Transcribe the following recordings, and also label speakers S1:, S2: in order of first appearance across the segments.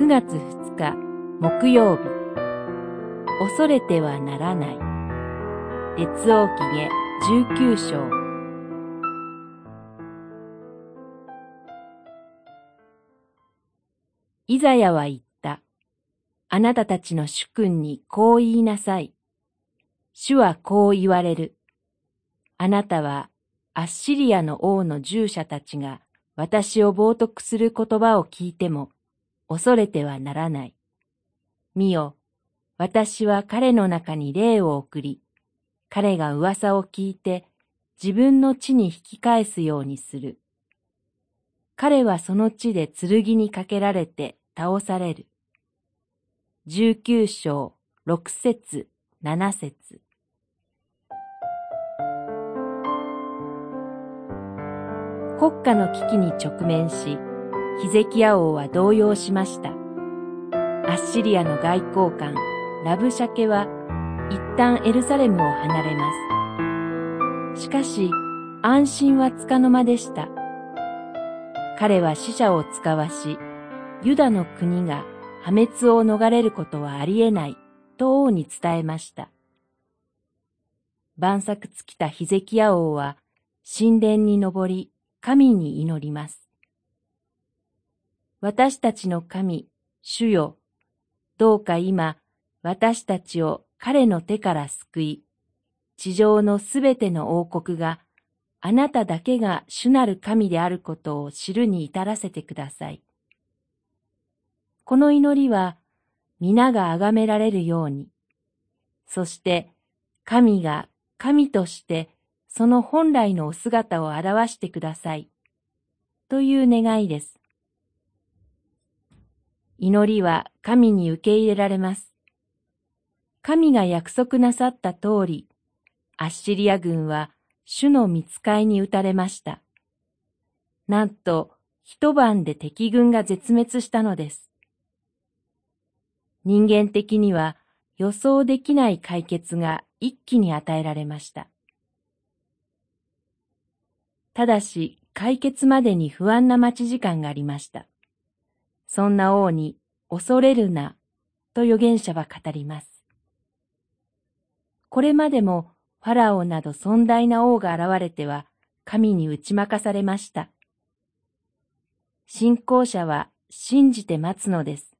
S1: 9月2日木曜日恐れてはならない列王記下19章イザヤは言った。あなたたちの主君にこう言いなさい。主はこう言われる。あなたはアッシリアの王の従者たちが私を冒涜する言葉を聞いても恐れてはならない。見よ、私は彼の中に霊を送り、彼が噂を聞いて自分の地に引き返すようにする。彼はその地で剣にかけられて倒される。十九章六節七節国家の危機に直面し、ヒゼキヤ王は動揺しました。アッシリアの外交官、ラブシャケは一旦エルサレムを離れます。しかし、安心はつかの間でした。彼は死者を使わし、ユダの国が破滅を逃れることはありえないと王に伝えました。晩作尽きたヒゼキヤ王は神殿に登り、神に祈ります。私たちの神、主よ、どうか今、私たちを彼の手から救い、地上のすべての王国があなただけが主なる神であることを知るに至らせてください。この祈りは皆が崇められるように、そして神が神としてその本来のお姿を表してください。という願いです。祈りは神に受け入れられます。神が約束なさった通り、アッシリア軍は主の見つかいに打たれました。なんと一晩で敵軍が絶滅したのです。人間的には予想できない解決が一気に与えられました。ただし、解決までに不安な待ち時間がありました。そんな王に恐れるな、と預言者は語ります。これまでもファラオなど尊大な王が現れては神に打ち負かされました。信仰者は信じて待つのです。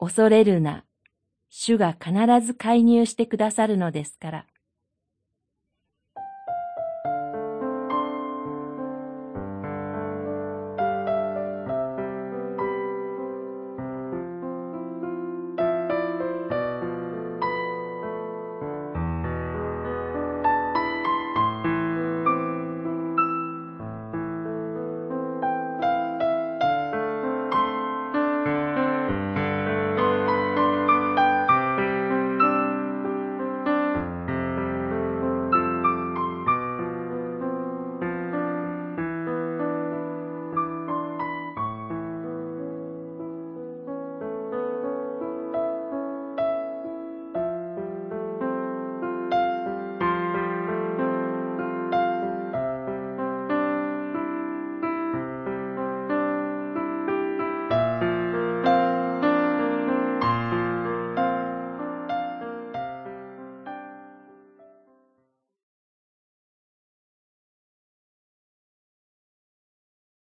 S1: 恐れるな、主が必ず介入してくださるのですから。